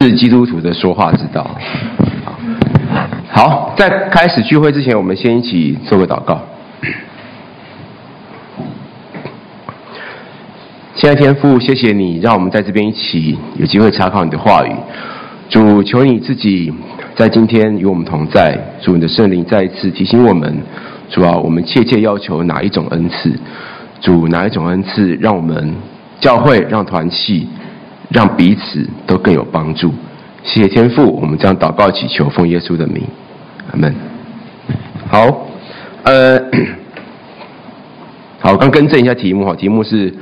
是基督徒的说话之道。好，在开始聚会之前，我们先一起做个祷告。亲爱天父，谢谢你让我们在这边一起有机会查考你的话语。主，求你自己在今天与我们同在。主，你的圣灵再一次提醒我们，主啊，我们切切要求哪一种恩赐？主，哪一种恩赐让我们教会、让团契？让彼此都更有帮助。谢谢天父，我们将祷告祈求，奉耶稣的名，阿门。好，呃，好，刚更正一下题目哈，题目是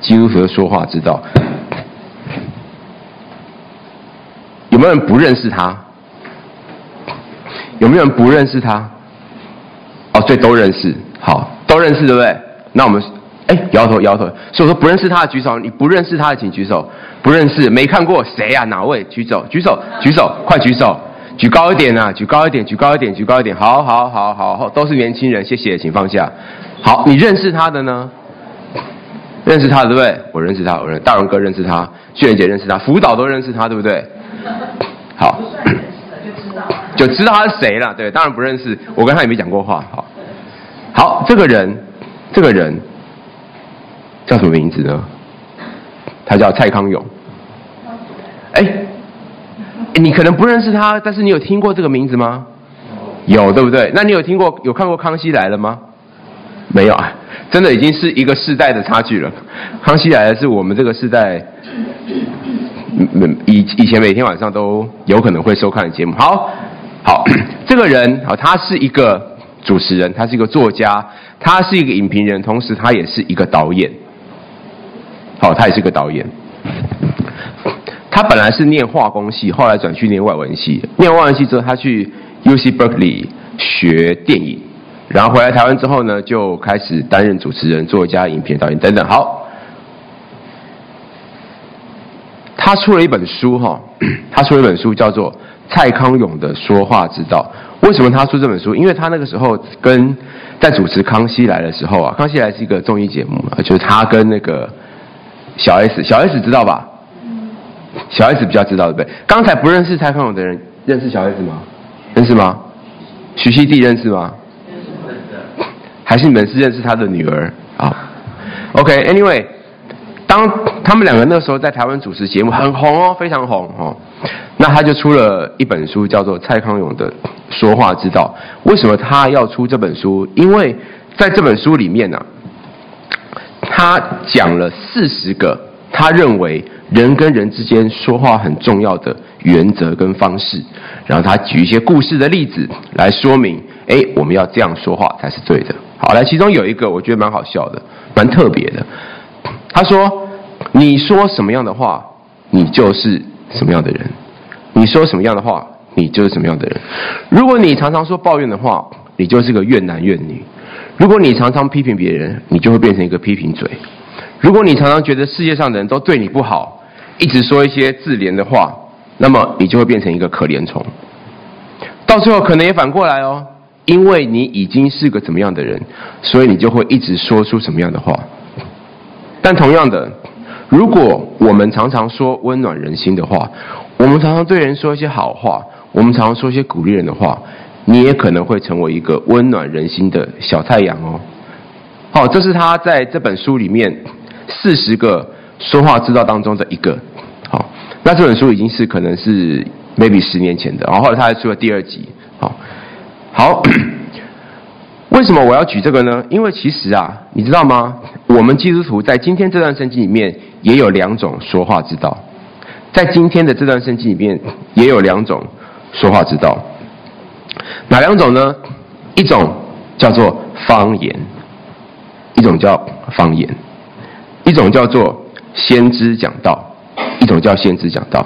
基督徒说话之道。有没有人不认识他？有没有人不认识他？哦，对，都认识。好，都认识，对不对？那我们。哎，摇头摇头。所以我说不认识他的举手，你不认识他的请举手。不认识，没看过谁呀、啊？哪位？举手，举手，举手，快举手，举高一点啊！举高一点，举高一点，举高一点。好好好好好，都是年轻人，谢谢，请放下。好，你认识他的呢？认识他的对不对？我认识他，我认大荣哥认识他，旭仁姐认识他，辅导都认识他，对不对？好，就知道他是谁了。对，当然不认识，我跟他也没讲过话。好，好，这个人，这个人。叫什么名字呢？他叫蔡康永。哎，你可能不认识他，但是你有听过这个名字吗？有，对不对？那你有听过、有看过《康熙来了》吗？没有啊，真的已经是一个世代的差距了。《康熙来了》是我们这个世代，以以前每天晚上都有可能会收看的节目。好，好，这个人啊，他是一个主持人，他是一个作家，他是一个影评人，同时他也是一个导演。好，他也是个导演。他本来是念化工系，后来转去念外文系。念外文系之后，他去 UC Berkeley 学电影，然后回来台湾之后呢，就开始担任主持人、作家、影片导演等等。好，他出了一本书，哈，他出了一本书，叫做《蔡康永的说话之道》。为什么他出这本书？因为他那个时候跟在主持《康熙来》的时候啊，《康熙来》是一个综艺节目嘛，就是他跟那个。小 S，小 S 知道吧？小 S 比较知道，对不对？刚才不认识蔡康永的人，认识小 S 吗？认识吗？徐熙娣认识吗？还是你们是认识他的女儿啊？OK，Anyway，当他们两个那时候在台湾主持节目，很红哦，非常红哦。那他就出了一本书，叫做《蔡康永的说话之道》。为什么他要出这本书？因为在这本书里面呢、啊。他讲了四十个他认为人跟人之间说话很重要的原则跟方式，然后他举一些故事的例子来说明，哎，我们要这样说话才是对的。好，来，其中有一个我觉得蛮好笑的，蛮特别的。他说：“你说什么样的话，你就是什么样的人；你说什么样的话，你就是什么样的人。如果你常常说抱怨的话，你就是个怨男怨女。”如果你常常批评别人，你就会变成一个批评嘴；如果你常常觉得世界上的人都对你不好，一直说一些自怜的话，那么你就会变成一个可怜虫。到最后可能也反过来哦，因为你已经是个怎么样的人，所以你就会一直说出什么样的话。但同样的，如果我们常常说温暖人心的话，我们常常对人说一些好话，我们常常说一些鼓励人的话。你也可能会成为一个温暖人心的小太阳哦。好，这是他在这本书里面四十个说话之道当中的一个。好，那这本书已经是可能是 maybe 十年前的，然后他还出了第二集。好，好，为什么我要举这个呢？因为其实啊，你知道吗？我们基督徒在今天这段圣经里面也有两种说话之道，在今天的这段圣经里面也有两种说话之道。哪两种呢？一种叫做方言，一种叫方言，一种叫做先知讲道，一种叫先知讲道。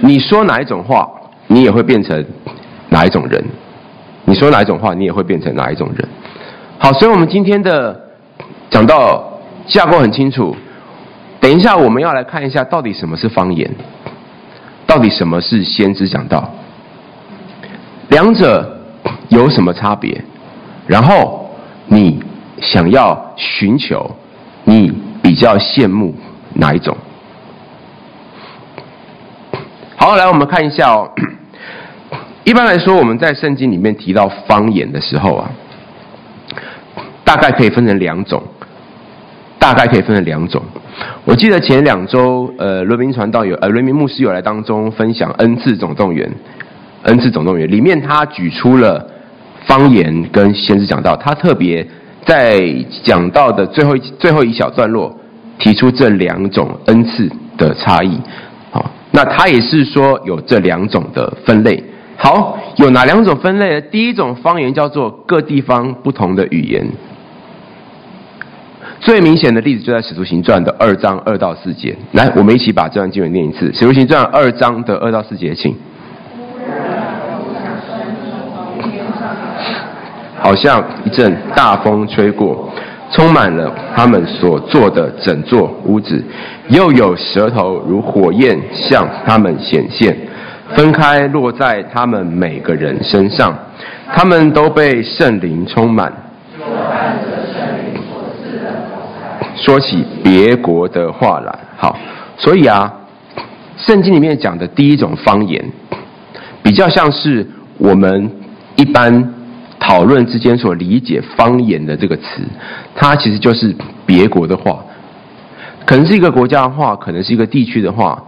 你说哪一种话，你也会变成哪一种人；你说哪一种话，你也会变成哪一种人。好，所以我们今天的讲到架构很清楚。等一下我们要来看一下，到底什么是方言，到底什么是先知讲道。两者有什么差别？然后你想要寻求，你比较羡慕哪一种？好，来我们看一下哦。一般来说，我们在圣经里面提到方言的时候啊，大概可以分成两种，大概可以分成两种。我记得前两周，呃，伦明传道有，呃，伦明牧师有来当中分享《恩赐总动员》，《恩赐总动员》里面他举出了方言跟先知讲道，他特别在讲到的最后一最后一小段落提出这两种恩赐的差异。好，那他也是说有这两种的分类。好，有哪两种分类呢？第一种方言叫做各地方不同的语言。最明显的例子就在《使徒行传》的二章二到四节。来，我们一起把这段经文念一次，《使徒行传》二章的二到四节，请。好像一阵大风吹过，充满了他们所坐的整座屋子，又有舌头如火焰向他们显现，分开落在他们每个人身上，他们都被圣灵充满。说起别国的话来，好，所以啊，圣经里面讲的第一种方言，比较像是我们一般讨论之间所理解方言的这个词，它其实就是别国的话，可能是一个国家的话，可能是一个地区的话，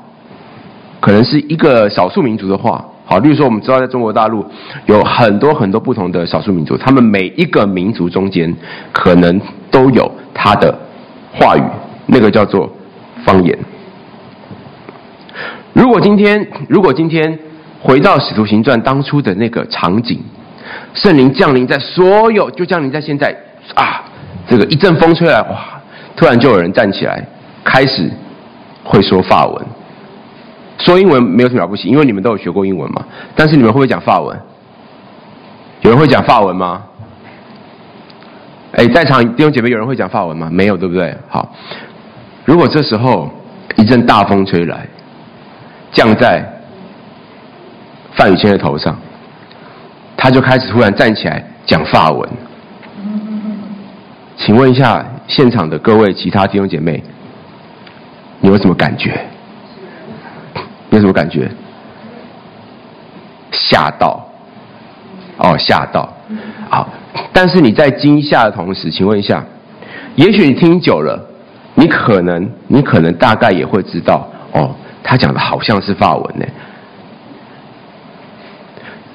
可能是一个少数民族的话。好，例如说，我们知道在中国大陆有很多很多不同的少数民族，他们每一个民族中间可能都有他的。话语，那个叫做方言。如果今天，如果今天回到《使徒行传》当初的那个场景，圣灵降临在所有，就降临在现在啊，这个一阵风吹来，哇，突然就有人站起来，开始会说法文。说英文没有什么了不起，因为你们都有学过英文嘛。但是你们会不会讲法文？有人会讲法文吗？哎，在场弟兄姐妹，有人会讲法文吗？没有，对不对？好，如果这时候一阵大风吹来，降在范宇谦的头上，他就开始突然站起来讲法文。请问一下现场的各位其他弟兄姐妹，你有什么感觉？你有什么感觉？吓到？哦，吓到。好。但是你在惊吓的同时，请问一下，也许你听久了，你可能，你可能大概也会知道，哦，他讲的好像是法文呢。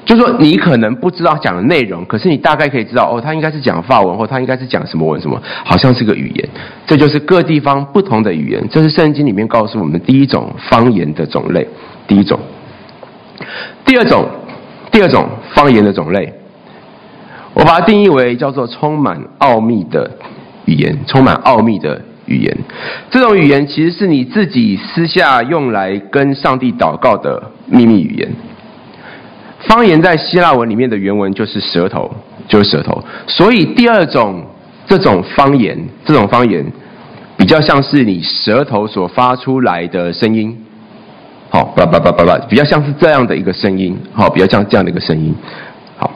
就是说你可能不知道讲的内容，可是你大概可以知道，哦，他应该是讲法文，或他应该是讲什么文什么，好像是个语言。这就是各地方不同的语言，这是圣经里面告诉我们第一种方言的种类。第一种，第二种，第二种方言的种类。我把它定义为叫做充满奥秘的语言，充满奥秘的语言。这种语言其实是你自己私下用来跟上帝祷告的秘密语言。方言在希腊文里面的原文就是舌头，就是舌头。所以第二种这种方言，这种方言比较像是你舌头所发出来的声音。好，叭叭叭叭叭，比较像是这样的一个声音。好，比较像这样的一个声音。好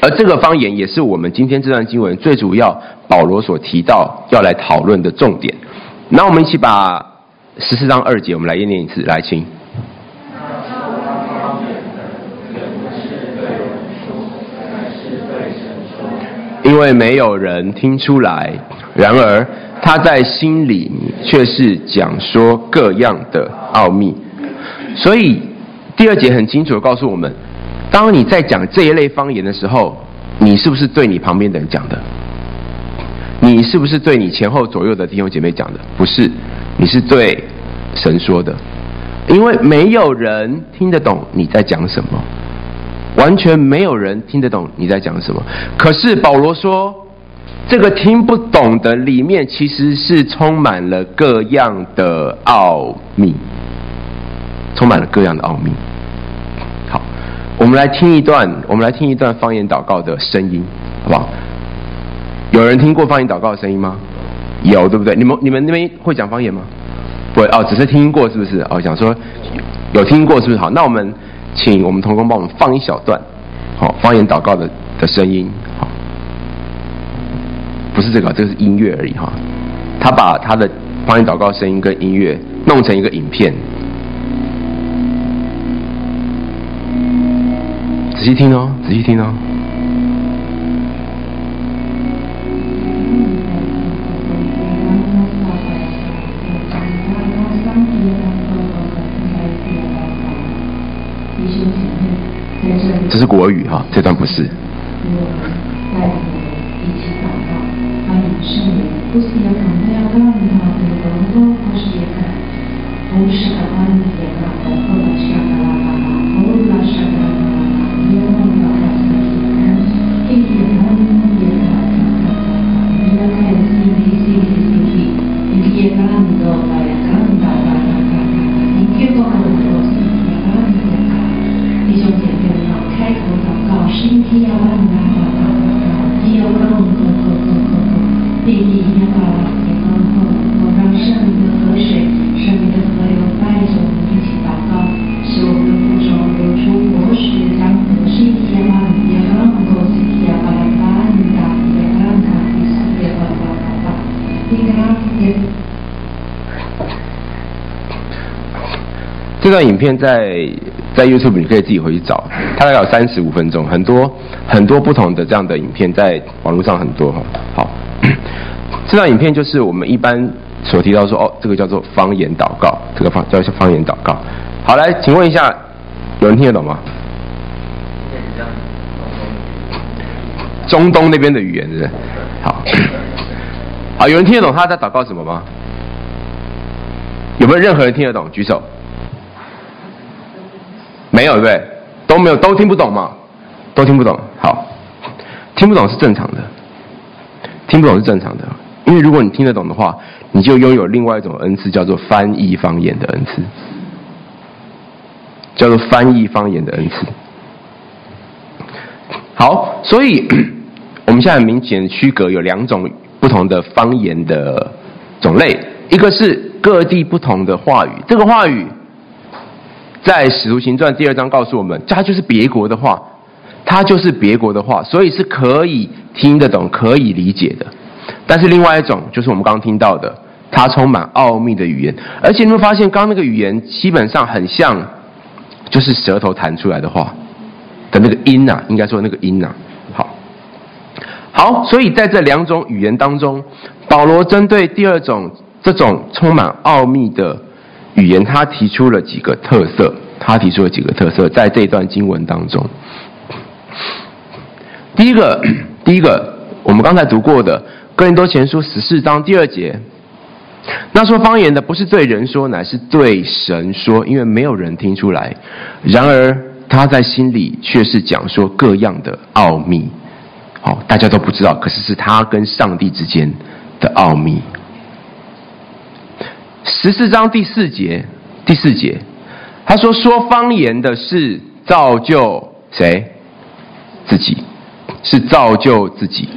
而这个方言也是我们今天这段经文最主要，保罗所提到要来讨论的重点。那我们一起把十四章二节，我们来念念一次，来，请。因为没有人听出来，然而他在心里却是讲说各样的奥秘。所以第二节很清楚地告诉我们。当你在讲这一类方言的时候，你是不是对你旁边的人讲的？你是不是对你前后左右的弟兄姐妹讲的？不是，你是对神说的，因为没有人听得懂你在讲什么，完全没有人听得懂你在讲什么。可是保罗说，这个听不懂的里面其实是充满了各样的奥秘，充满了各样的奥秘。好我们来听一段，我们来听一段方言祷告的声音，好不好？有人听过方言祷告的声音吗？有，对不对？你们你们那边会讲方言吗？不会哦，只是听过，是不是？哦，想说有听过，是不是？好，那我们请我们同工帮我们放一小段，好方言祷告的的声音，好，不是这个，这个是音乐而已哈。他把他的方言祷告声音跟音乐弄成一个影片，仔细听哦，仔细听哦。这是国语哈，这段不是。这段影片在在 YouTube 你可以自己回去找，它大概有三十五分钟，很多很多不同的这样的影片在网络上很多哈。好，这段影片就是我们一般所提到说哦，这个叫做方言祷告，这个方叫做方言祷告。好，来，请问一下，有人听得懂吗？中东那边的语言是不是？好，好，有人听得懂他在祷告什么吗？有没有任何人听得懂？举手。没有对不对？都没有，都听不懂嘛？都听不懂。好，听不懂是正常的，听不懂是正常的。因为如果你听得懂的话，你就拥有另外一种恩赐，叫做翻译方言的恩赐，叫做翻译方言的恩赐。好，所以 我们现在很明显区隔有两种不同的方言的种类，一个是各地不同的话语，这个话语。在《使徒行传》第二章告诉我们，它就是别国的话，它就是别国的话，所以是可以听得懂、可以理解的。但是另外一种就是我们刚刚听到的，它充满奥秘的语言，而且你会发现，刚那个语言基本上很像，就是舌头弹出来的话的那个音呐、应该说那个音呐、好，好，所以在这两种语言当中，保罗针对第二种这种充满奥秘的。语言，他提出了几个特色，他提出了几个特色，在这段经文当中。第一个，第一个，我们刚才读过的《哥林多前书》十四章第二节，那说方言的不是对人说，乃是对神说，因为没有人听出来。然而他在心里却是讲说各样的奥秘，好，大家都不知道，可是是他跟上帝之间的奥秘。十四章第四节，第四节，他说：“说方言的是造就谁？自己，是造就自己。”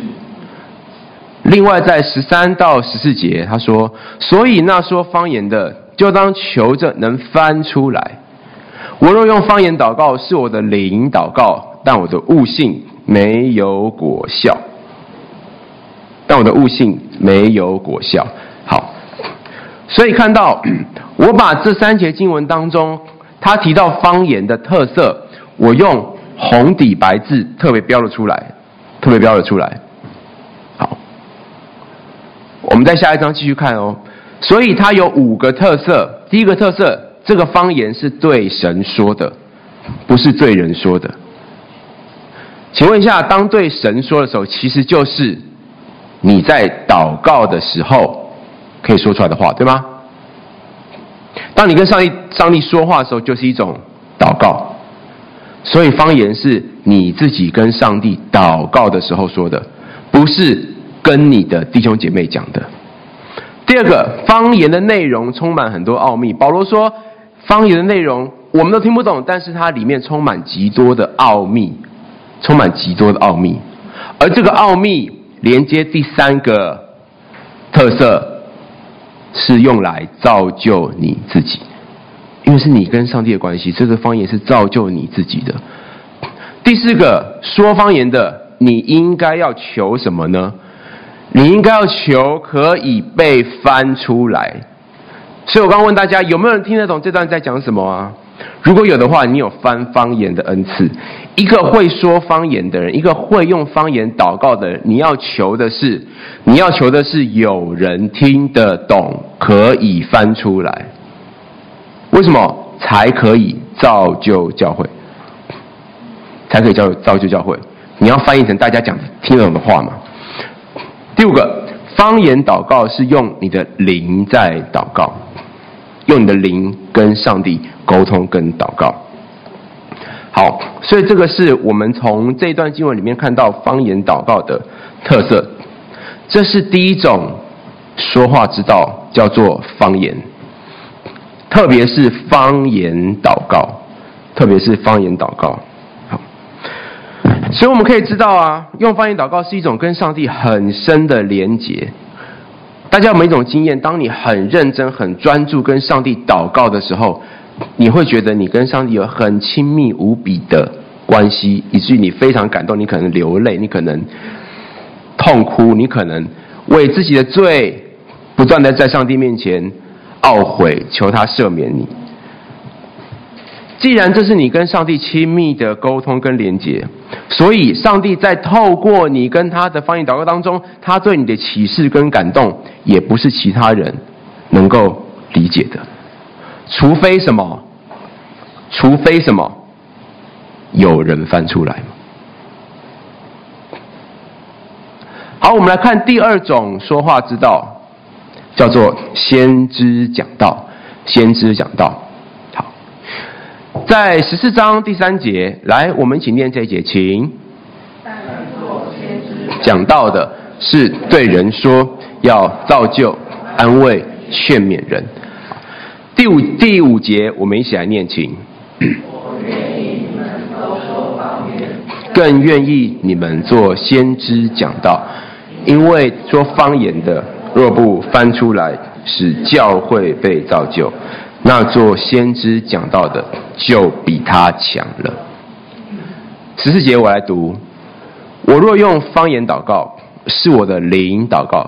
另外，在十三到十四节，他说：“所以那说方言的，就当求着能翻出来。我若用方言祷告，是我的灵祷告，但我的悟性没有果效。但我的悟性没有果效。”所以看到，我把这三节经文当中，他提到方言的特色，我用红底白字特别标了出来，特别标了出来。好，我们在下一章继续看哦。所以它有五个特色。第一个特色，这个方言是对神说的，不是对人说的。请问一下，当对神说的时候，其实就是你在祷告的时候。可以说出来的话，对吗？当你跟上帝、上帝说话的时候，就是一种祷告。所以方言是你自己跟上帝祷告的时候说的，不是跟你的弟兄姐妹讲的。第二个，方言的内容充满很多奥秘。保罗说，方言的内容我们都听不懂，但是它里面充满极多的奥秘，充满极多的奥秘。而这个奥秘连接第三个特色。是用来造就你自己，因为是你跟上帝的关系。这个方言是造就你自己的。第四个，说方言的，你应该要求什么呢？你应该要求可以被翻出来。所以我刚问大家，有没有人听得懂这段在讲什么啊？如果有的话，你有翻方言的恩赐。一个会说方言的人，一个会用方言祷告的人，你要求的是，你要求的是有人听得懂，可以翻出来。为什么？才可以造就教会，才可以造造就教会。你要翻译成大家讲听得懂的话嘛。第五个，方言祷告是用你的灵在祷告，用你的灵跟上帝沟通跟祷告。好，所以这个是我们从这段经文里面看到方言祷告的特色。这是第一种说话之道，叫做方言。特别是方言祷告，特别是方言祷告。好，所以我们可以知道啊，用方言祷告是一种跟上帝很深的连结。大家有没有一种经验？当你很认真、很专注跟上帝祷告的时候，你会觉得你跟上帝有很亲密无比的关系，以至于你非常感动，你可能流泪，你可能痛哭，你可能为自己的罪不断的在上帝面前。懊悔，求他赦免你。既然这是你跟上帝亲密的沟通跟连接，所以上帝在透过你跟他的方言祷告当中，他对你的启示跟感动，也不是其他人能够理解的，除非什么？除非什么？有人翻出来。好，我们来看第二种说话之道。叫做先知讲道，先知讲道。好，在十四章第三节，来，我们一起念这一节，请。讲到的是对人说，要造就、安慰、劝勉人。第五第五节，我们一起来念，请。我愿意你们都说方言，更愿意你们做先知讲道，因为说方言的。若不翻出来，使教会被造就，那做先知讲到的就比他强了。十四节我来读：我若用方言祷告，是我的灵祷告，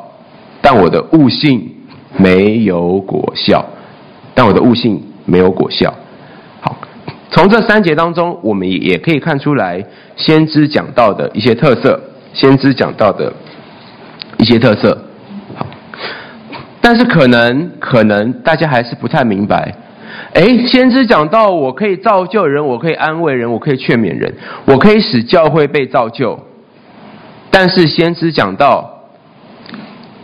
但我的悟性没有果效，但我的悟性没有果效。好，从这三节当中，我们也可以看出来先知讲到的一些特色，先知讲到的一些特色。但是可能可能大家还是不太明白，诶，先知讲到，我可以造就人，我可以安慰人，我可以劝勉人，我可以使教会被造就。但是先知讲到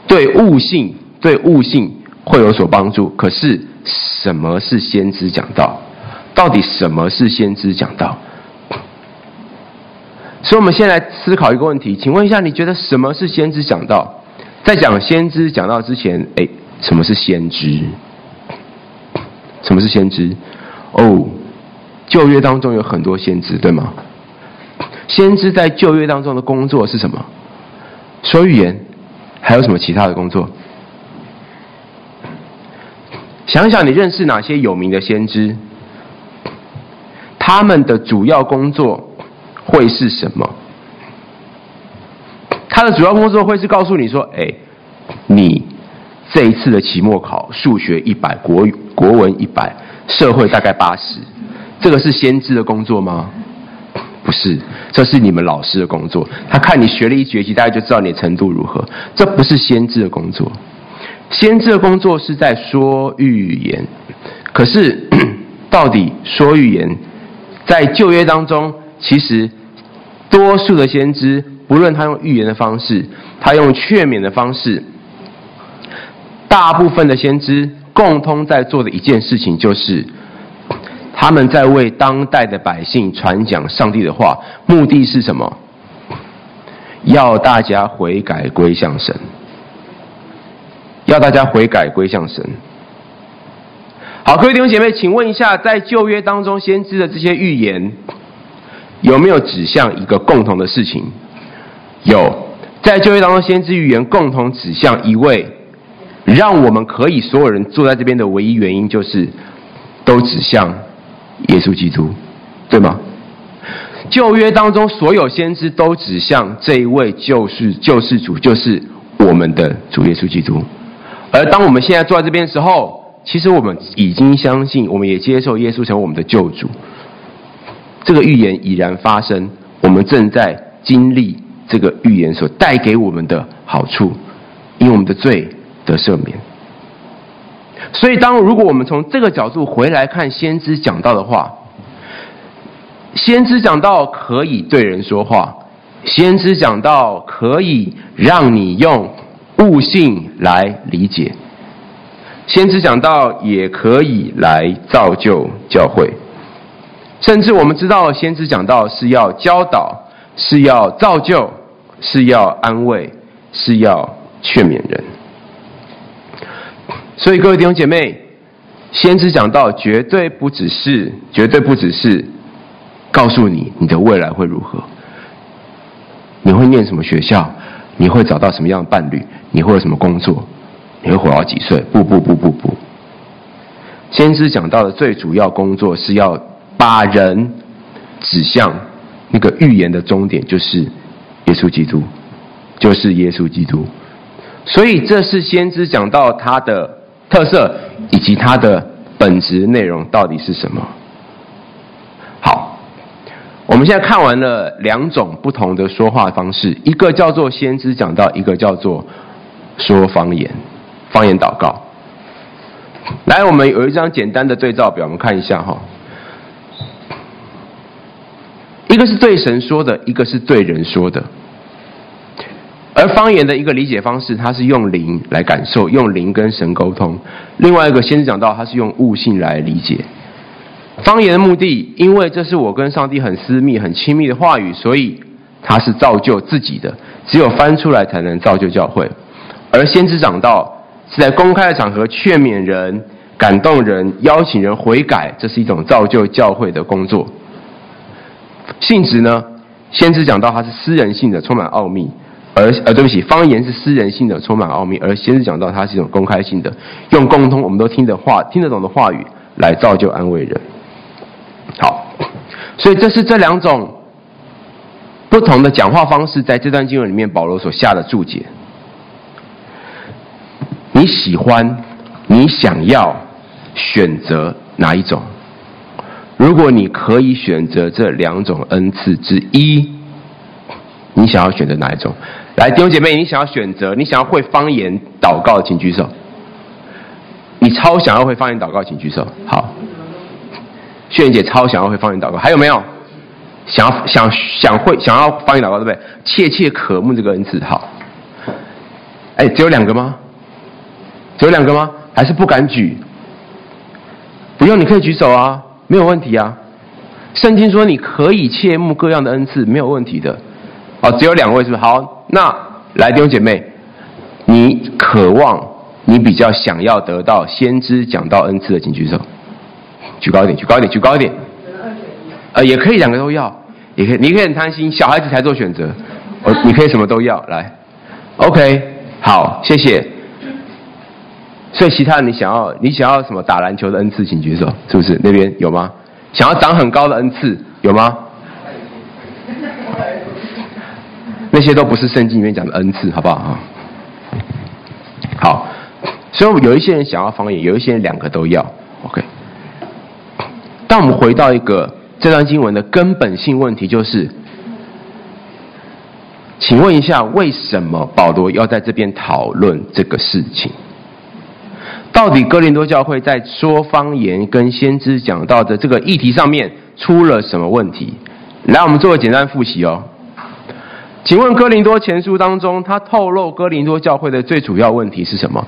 对悟性对悟性会有所帮助。可是什么是先知讲道？到底什么是先知讲道？所以，我们先来思考一个问题，请问一下，你觉得什么是先知讲道？在讲先知讲到之前，哎，什么是先知？什么是先知？哦，旧约当中有很多先知，对吗？先知在旧约当中的工作是什么？说预言，还有什么其他的工作？想想你认识哪些有名的先知？他们的主要工作会是什么？他的主要工作会是告诉你说：“哎，你这一次的期末考数学一百，国语国文一百，社会大概八十，这个是先知的工作吗？不是，这是你们老师的工作。他看你学了一学期，大概就知道你的程度如何。这不是先知的工作，先知的工作是在说预言。可是，到底说预言，在旧约当中，其实多数的先知。”不论他用预言的方式，他用劝勉的方式，大部分的先知共通在做的一件事情，就是他们在为当代的百姓传讲上帝的话，目的是什么？要大家悔改归向神，要大家悔改归向神。好，各位弟兄姐妹，请问一下，在旧约当中，先知的这些预言有没有指向一个共同的事情？有，在旧约当中，先知预言共同指向一位，让我们可以所有人坐在这边的唯一原因，就是都指向耶稣基督，对吗？旧约当中所有先知都指向这一位救世救世主，就是我们的主耶稣基督。而当我们现在坐在这边的时候，其实我们已经相信，我们也接受耶稣成为我们的救主。这个预言已然发生，我们正在经历这个预言所带给我们的好处，因为我们的罪得赦免。所以，当如果我们从这个角度回来看先知讲到的话，先知讲到可以对人说话，先知讲到可以让你用悟性来理解，先知讲到也可以来造就教会，甚至我们知道，先知讲到是要教导，是要造就，是要安慰，是要劝勉人。所以，各位弟兄姐妹，先知讲到绝对不只是，绝对不只是告诉你你的未来会如何，你会念什么学校，你会找到什么样的伴侣，你会有什么工作，你会活到几岁？不不不不不，先知讲到的最主要工作是要把人指向那个预言的终点，就是耶稣基督，就是耶稣基督。所以，这是先知讲到他的。特色以及它的本质内容到底是什么？好，我们现在看完了两种不同的说话方式，一个叫做先知讲到，一个叫做说方言、方言祷告。来，我们有一张简单的对照表，我们看一下哈。个是对神说的，一个是对人说的。而方言的一个理解方式，它是用灵来感受，用灵跟神沟通；另外一个先知讲道，它是用悟性来理解。方言的目的，因为这是我跟上帝很私密、很亲密的话语，所以它是造就自己的，只有翻出来才能造就教会。而先知讲道是在公开的场合劝勉人、感动人、邀请人悔改，这是一种造就教会的工作。性质呢，先知讲到它是私人性的，充满奥秘。而呃，对不起，方言是私人性的，充满奥秘；而先知讲到，它是一种公开性的，用共通我们都听的话、听得懂的话语来造就安慰人。好，所以这是这两种不同的讲话方式，在这段经文里面，保罗所下的注解。你喜欢，你想要选择哪一种？如果你可以选择这两种恩赐之一，你想要选择哪一种？来，弟兄姐妹，你想要选择，你想要会方言祷告，请举手。你超想要会方言祷告，请举手。好，炫姐超想要会方言祷告，还有没有？想要想想会想要方言祷告，对不对？切切渴慕这个恩赐。好，哎，只有两个吗？只有两个吗？还是不敢举？不用，你可以举手啊，没有问题啊。圣经说你可以切慕各样的恩赐，没有问题的。哦，只有两位是不是？好。那来，弟兄姐妹，你渴望，你比较想要得到先知讲到恩赐的，请举手，举高一点，举高一点，举高一点。呃，也可以两个都要，也可以，你可以很贪心，小孩子才做选择。哦，你可以什么都要，来，OK，好，谢谢。所以其他人你想要，你想要什么打篮球的恩赐，请举手，是不是？那边有吗？想要长很高的恩赐，有吗？那些都不是圣经里面讲的恩赐，好不好？好，所以有一些人想要方言，有一些人两个都要。OK。当我们回到一个这段经文的根本性问题，就是，请问一下，为什么保罗要在这边讨论这个事情？到底哥林多教会在说方言跟先知讲到的这个议题上面出了什么问题？来，我们做个简单复习哦。请问哥林多前书当中，他透露哥林多教会的最主要问题是什么？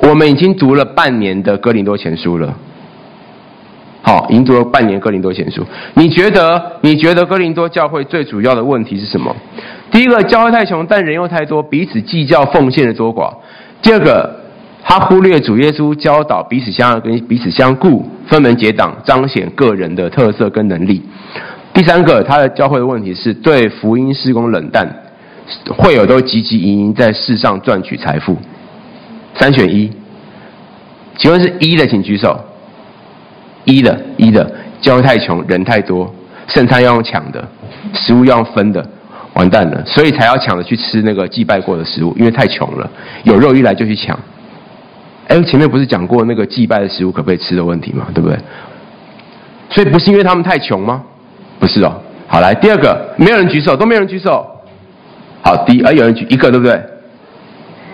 我们已经读了半年的哥林多前书了，好，已经读了半年哥林多前书。你觉得？你觉得哥林多教会最主要的问题是什么？第一个，教会太穷，但人又太多，彼此计较奉献的多寡；第二个，他忽略主耶稣教导彼此相爱跟彼此相顾，分门结党，彰显个人的特色跟能力。第三个，他的教会的问题是对福音施工冷淡，会友都汲汲营营在世上赚取财富。三选一，请问是一的，请举手。一的，一的，教会太穷，人太多，圣餐要用抢的，食物要用分的，完蛋了，所以才要抢着去吃那个祭拜过的食物，因为太穷了，有肉一来就去抢。哎，前面不是讲过那个祭拜的食物可不可以吃的问题吗？对不对？所以不是因为他们太穷吗？不是哦。好，来第二个，没有人举手，都没有人举手。好，第一，哎，有人举一个，对不对？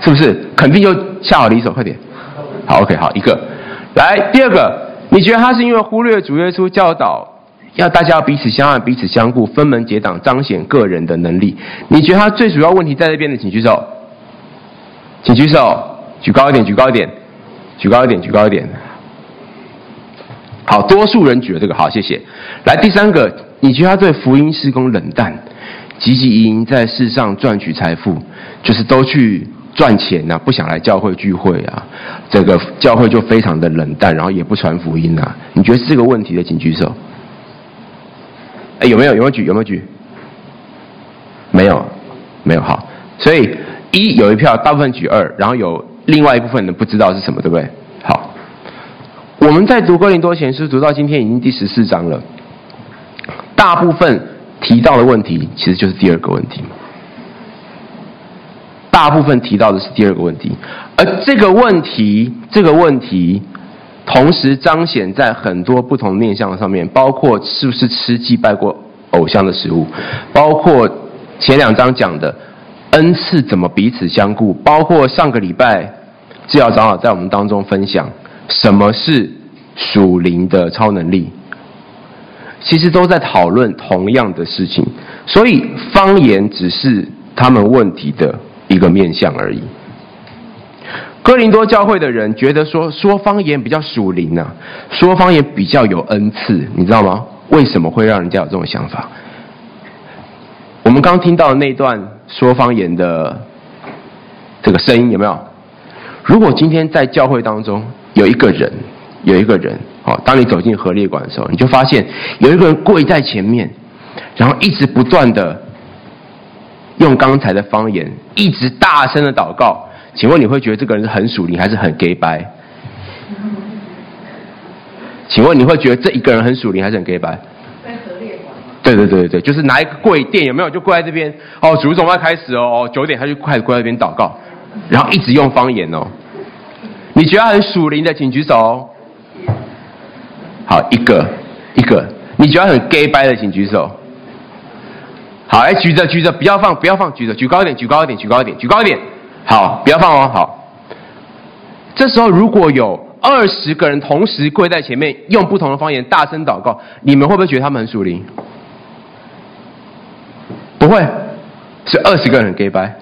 是不是？肯定就恰好离手，快点。好，OK，好，一个。来第二个，你觉得他是因为忽略主耶稣教导，要大家要彼此相爱、彼此相顾、分门结党，彰显个人的能力？你觉得他最主要问题在这边的，请举手。请举手，举高一点，举高一点，举高一点，举高一点。好，多数人举了这个，好，谢谢。来第三个，你觉得他对福音施工冷淡，汲汲营营在世上赚取财富，就是都去赚钱呐、不想来教会聚会啊，这个教会就非常的冷淡，然后也不传福音啊。你觉得是这个问题的，请举手。哎，有没有？有没有举？有没有举？没有，没有。好，所以。一有一票，大部分举二，然后有另外一部分人不知道是什么，对不对？好，我们在读哥林多前书读到今天已经第十四章了，大部分提到的问题其实就是第二个问题，大部分提到的是第二个问题，而这个问题，这个问题同时彰显在很多不同面向上面，包括是不是吃祭拜过偶像的食物，包括前两章讲的。恩赐怎么彼此相顾？包括上个礼拜，志尧长老在我们当中分享什么是属灵的超能力，其实都在讨论同样的事情。所以方言只是他们问题的一个面向而已。哥林多教会的人觉得说说方言比较属灵啊，说方言比较有恩赐，你知道吗？为什么会让人家有这种想法？我们刚听到那段说方言的这个声音有没有？如果今天在教会当中有一个人，有一个人，哦，当你走进合列馆的时候，你就发现有一个人跪在前面，然后一直不断的用刚才的方言，一直大声的祷告。请问你会觉得这个人是很属灵还是很假掰？请问你会觉得这一个人很属灵还是很假掰？对对对对对，就是拿一个跪垫，有没有？就跪在这边哦，主总要开始哦，哦，九点他就开始跪在这边祷告，然后一直用方言哦。你觉得很属灵的，请举手。好，一个一个。你觉得很 gay 掰的，请举手。好，哎，举着举着，不要放不要放，举着举高一点，举高一点，举高一点，举高一点。好，不要放哦，好。这时候如果有二十个人同时跪在前面，用不同的方言大声祷告，你们会不会觉得他们很属灵？不会，是二十个人给拜。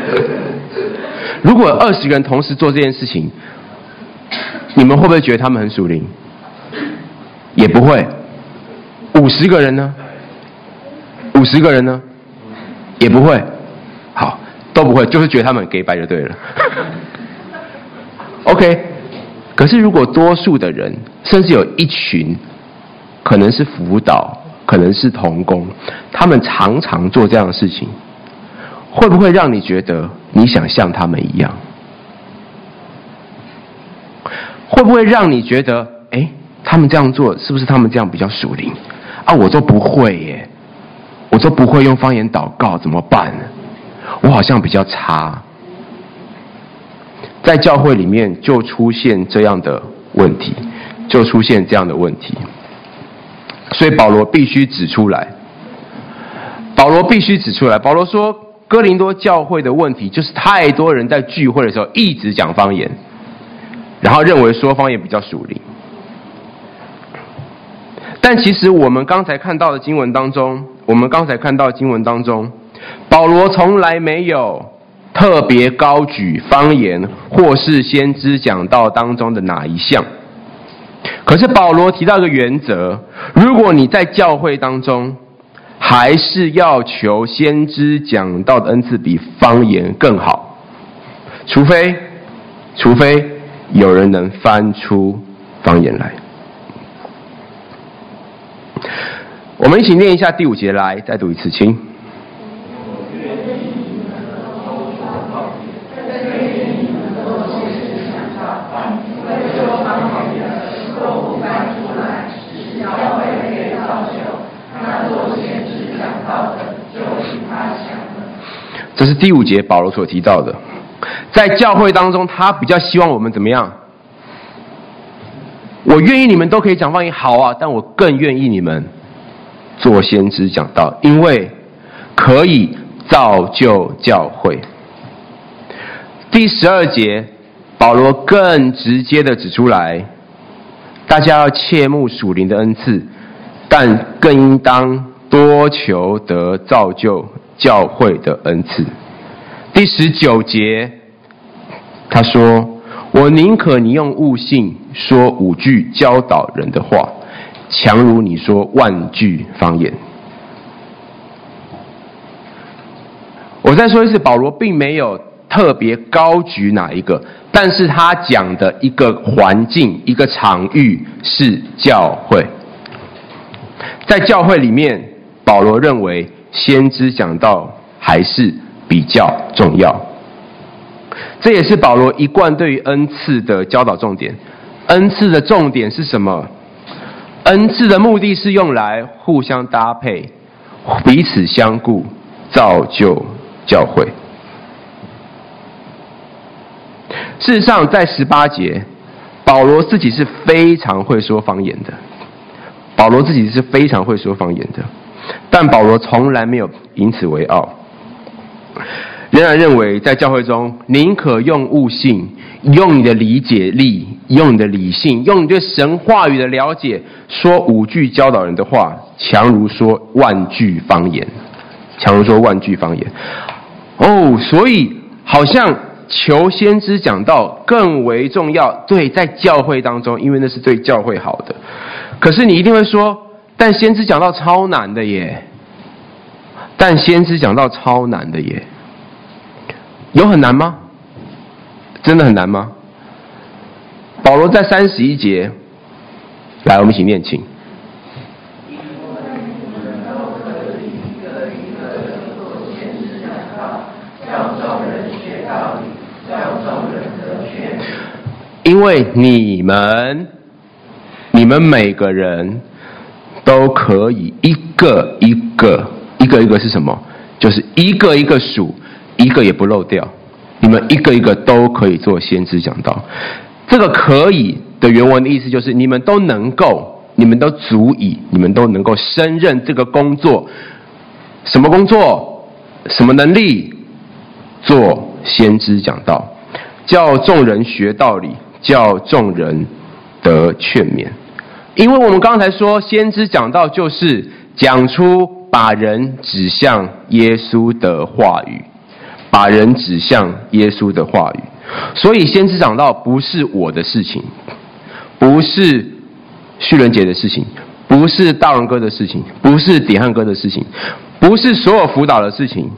如果二十个人同时做这件事情，你们会不会觉得他们很属灵？也不会。五十个人呢？五十个人呢？也不会。好，都不会，就是觉得他们给拜就对了。OK，可是如果多数的人，甚至有一群，可能是辅导。可能是童工，他们常常做这样的事情，会不会让你觉得你想像他们一样？会不会让你觉得，哎，他们这样做是不是他们这样比较属灵？啊，我都不会耶，我都不会用方言祷告，怎么办？我好像比较差，在教会里面就出现这样的问题，就出现这样的问题。所以保罗必须指出来，保罗必须指出来。保罗说，哥林多教会的问题就是太多人在聚会的时候一直讲方言，然后认为说方言比较属灵。但其实我们刚才看到的经文当中，我们刚才看到的经文当中，保罗从来没有特别高举方言或是先知讲道当中的哪一项。可是保罗提到一个原则：如果你在教会当中，还是要求先知讲道的恩赐比方言更好，除非，除非有人能翻出方言来。我们一起念一下第五节来，再读一次，请。这是第五节保罗所提到的。在教会当中，他比较希望我们怎么样？我愿意你们都可以讲方言，好啊，但我更愿意你们做先知讲道，因为可以造就教会。第十二节，保罗更直接的指出来，大家要切慕属灵的恩赐，但更应当多求得造就教会的恩赐。第十九节，他说。我宁可你用悟性说五句教导人的话，强如你说万句方言。我再说一次，保罗并没有特别高举哪一个，但是他讲的一个环境、一个场域是教会。在教会里面，保罗认为先知讲道还是比较重要。这也是保罗一贯对于恩赐的教导重点。恩赐的重点是什么？恩赐的目的是用来互相搭配、彼此相顾、造就教会。事实上，在十八节，保罗自己是非常会说方言的。保罗自己是非常会说方言的，但保罗从来没有以此为傲。仍然认为，在教会中，宁可用悟性，用你的理解力，用你的理性，用你对神话语的了解，说五句教导人的话，强如说万句方言，强如说万句方言。哦，所以好像求先知讲道更为重要。对，在教会当中，因为那是对教会好的。可是你一定会说，但先知讲到超难的耶，但先知讲到超难的耶。有很难吗？真的很难吗？保罗在三十一节，来，我们一起念，请。因为你们，你们每个人都可以一个一个，一个一个是什么？就是一个一个数。一个也不漏掉，你们一个一个都可以做先知讲道。这个可以的原文的意思就是，你们都能够，你们都足以，你们都能够胜任这个工作。什么工作？什么能力？做先知讲道，叫众人学道理，叫众人得劝勉。因为我们刚才说，先知讲道就是讲出把人指向耶稣的话语。把人指向耶稣的话语，所以先知讲道不是我的事情，不是旭伦姐的事情，不是大荣哥的事情，不是典汉哥的事情，不是所有辅导的事情，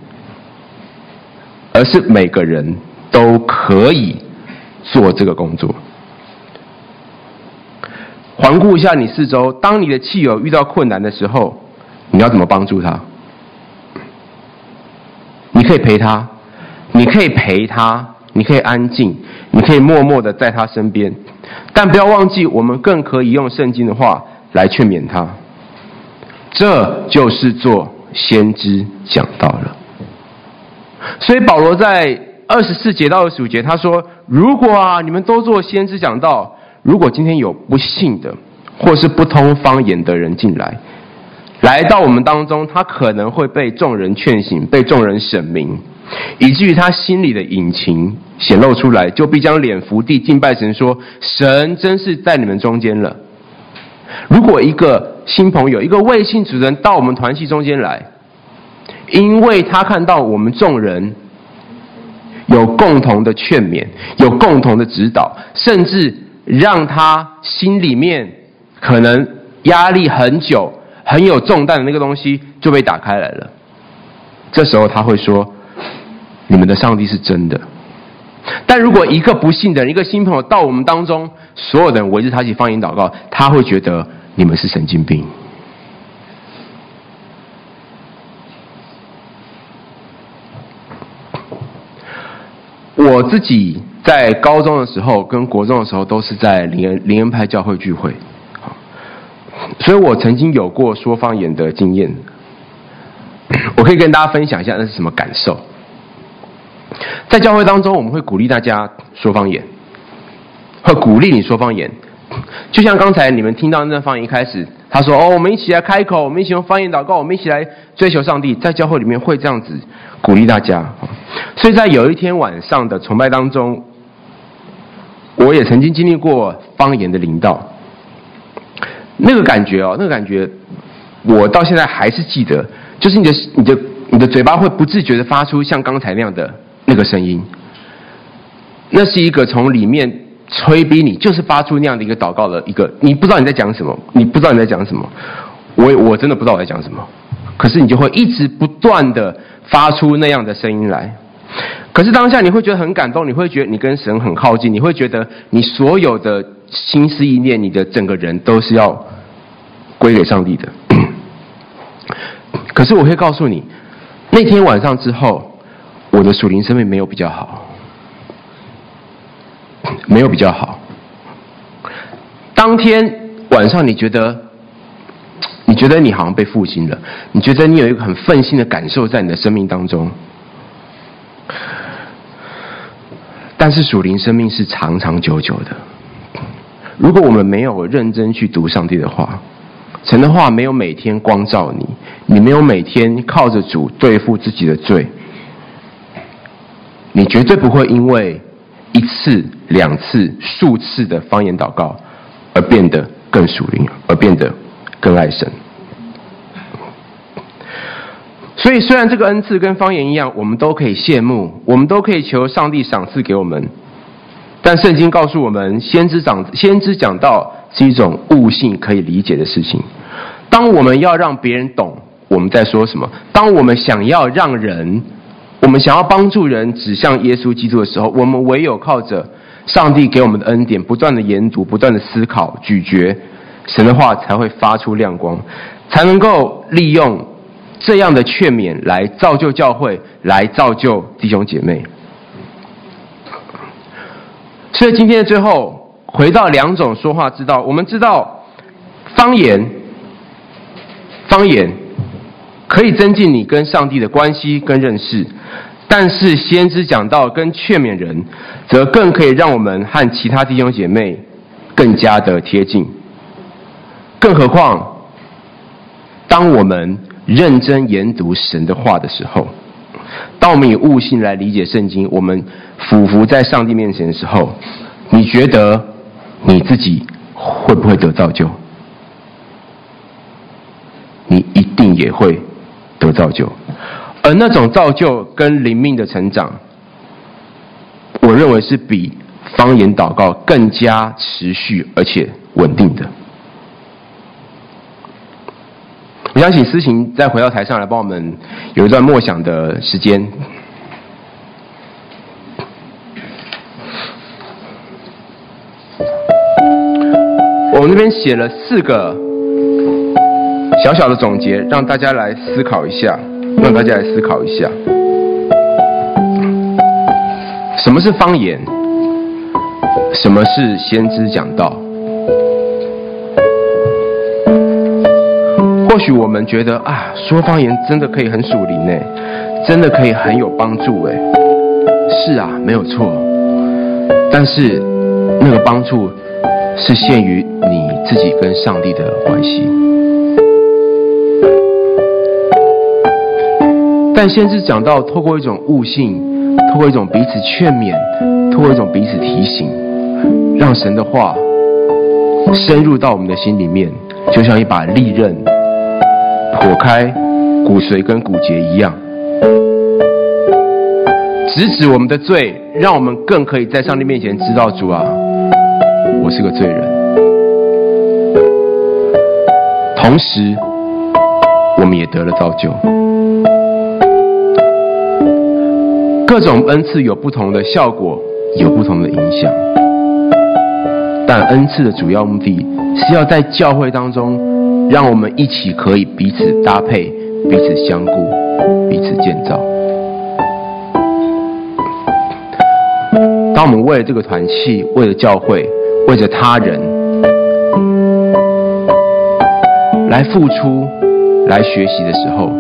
而是每个人都可以做这个工作。环顾一下你四周，当你的亲友遇到困难的时候，你要怎么帮助他？你可以陪他。你可以陪他，你可以安静，你可以默默的在他身边，但不要忘记，我们更可以用圣经的话来劝勉他。这就是做先知讲道了。所以保罗在二十四节到二十五节，他说：“如果啊，你们都做先知讲道，如果今天有不信的或是不通方言的人进来，来到我们当中，他可能会被众人劝醒，被众人审明。”以至于他心里的隐情显露出来，就必将脸伏地敬拜神，说：“神真是在你们中间了。”如果一个新朋友、一个未信主人到我们团契中间来，因为他看到我们众人有共同的劝勉、有共同的指导，甚至让他心里面可能压力很久、很有重担的那个东西就被打开来了。这时候他会说。你们的上帝是真的，但如果一个不信的人，一个新朋友到我们当中，所有的人围着他一起放言祷告，他会觉得你们是神经病。我自己在高中的时候跟国中的时候都是在灵恩灵恩派教会聚会，所以我曾经有过说方言的经验，我可以跟大家分享一下那是什么感受。在教会当中，我们会鼓励大家说方言，会鼓励你说方言。就像刚才你们听到那方言一开始，他说：“哦，我们一起来开口，我们一起用方言祷告，我们一起来追求上帝。”在教会里面会这样子鼓励大家。所以在有一天晚上的崇拜当中，我也曾经经历过方言的领导，那个感觉哦，那个感觉，我到现在还是记得，就是你的、你的、你的嘴巴会不自觉的发出像刚才那样的那个声音，那是一个从里面。催逼你，就是发出那样的一个祷告的一个，你不知道你在讲什么，你不知道你在讲什么，我我真的不知道我在讲什么，可是你就会一直不断的发出那样的声音来，可是当下你会觉得很感动，你会觉得你跟神很靠近，你会觉得你所有的心思意念，你的整个人都是要归给上帝的。可是我会告诉你，那天晚上之后，我的属灵生命没有比较好。没有比较好。当天晚上，你觉得，你觉得你好像被复兴了，你觉得你有一个很奋兴的感受在你的生命当中。但是属灵生命是长长久久的。如果我们没有认真去读上帝的话，神的话没有每天光照你，你没有每天靠着主对付自己的罪，你绝对不会因为。一次、两次、数次的方言祷告，而变得更属灵，而变得更爱神。所以，虽然这个恩赐跟方言一样，我们都可以羡慕，我们都可以求上帝赏赐给我们，但圣经告诉我们，先知讲先知讲道是一种悟性可以理解的事情。当我们要让别人懂我们在说什么，当我们想要让人。我们想要帮助人指向耶稣基督的时候，我们唯有靠着上帝给我们的恩典，不断的研读，不断的思考、咀嚼神的话，才会发出亮光，才能够利用这样的劝勉来造就教会，来造就弟兄姐妹。所以今天的最后，回到两种说话之道，我们知道方言，方言。可以增进你跟上帝的关系跟认识，但是先知讲道跟劝勉人，则更可以让我们和其他弟兄姐妹更加的贴近。更何况，当我们认真研读神的话的时候，当我们以悟性来理解圣经，我们俯伏在上帝面前的时候，你觉得你自己会不会得造就？你一定也会。得造就，而那种造就跟灵命的成长，我认为是比方言祷告更加持续而且稳定的。我想请思琴再回到台上来帮我们有一段默想的时间。我们那边写了四个。小小的总结，让大家来思考一下，让大家来思考一下，什么是方言？什么是先知讲道？许我们觉得啊，说方言真的可以很属灵呢，真的可以很有帮助哎。是啊，没有错。但是那个帮助是限于你自己跟上帝的关系。但先知讲到，透过一种悟性，透过一种彼此劝勉，透过一种彼此提醒，让神的话深入到我们的心里面，就像一把利刃，剖开骨髓跟骨节一样，直指我们的罪，让我们更可以在上帝面前知道主啊，我是个罪人。同时，我们也得了造就。各种恩赐有不同的效果，有不同的影响，但恩赐的主要目的是要在教会当中，让我们一起可以彼此搭配、彼此相顾、彼此建造。当我们为了这个团契、为了教会、为着他人来付出、来学习的时候，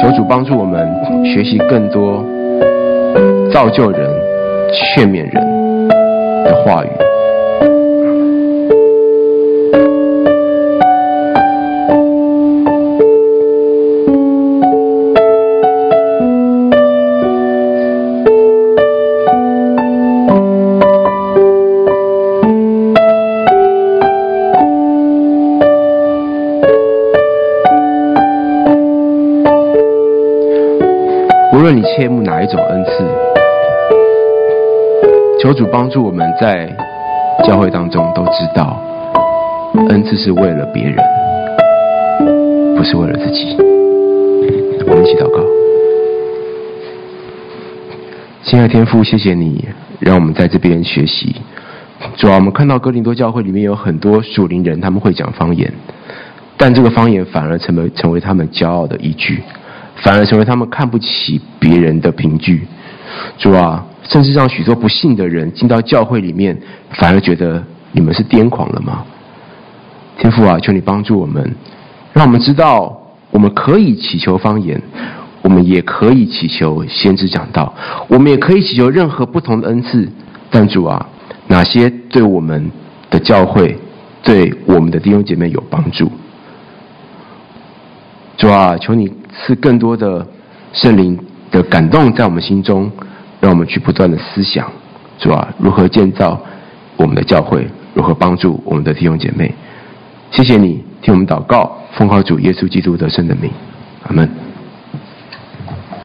求主帮助我们学习更多。造就人、劝勉人的话语。切慕哪一种恩赐？求主帮助我们在教会当中都知道，恩赐是为了别人，不是为了自己。我们一起祷告。亲爱的天父，谢谢你让我们在这边学习。主啊，我们看到哥林多教会里面有很多属灵人，他们会讲方言，但这个方言反而成为成为他们骄傲的依据。反而成为他们看不起别人的凭据，主啊，甚至让许多不信的人进到教会里面，反而觉得你们是癫狂了吗？天父啊，求你帮助我们，让我们知道我们可以祈求方言，我们也可以祈求先知讲道，我们也可以祈求任何不同的恩赐。但主啊，哪些对我们的教会、对我们的弟兄姐妹有帮助？主啊，求你。赐更多的圣灵的感动在我们心中，让我们去不断的思想，主啊，如何建造我们的教会，如何帮助我们的弟兄姐妹。谢谢你听我们祷告，奉靠主耶稣基督得胜的名，阿门。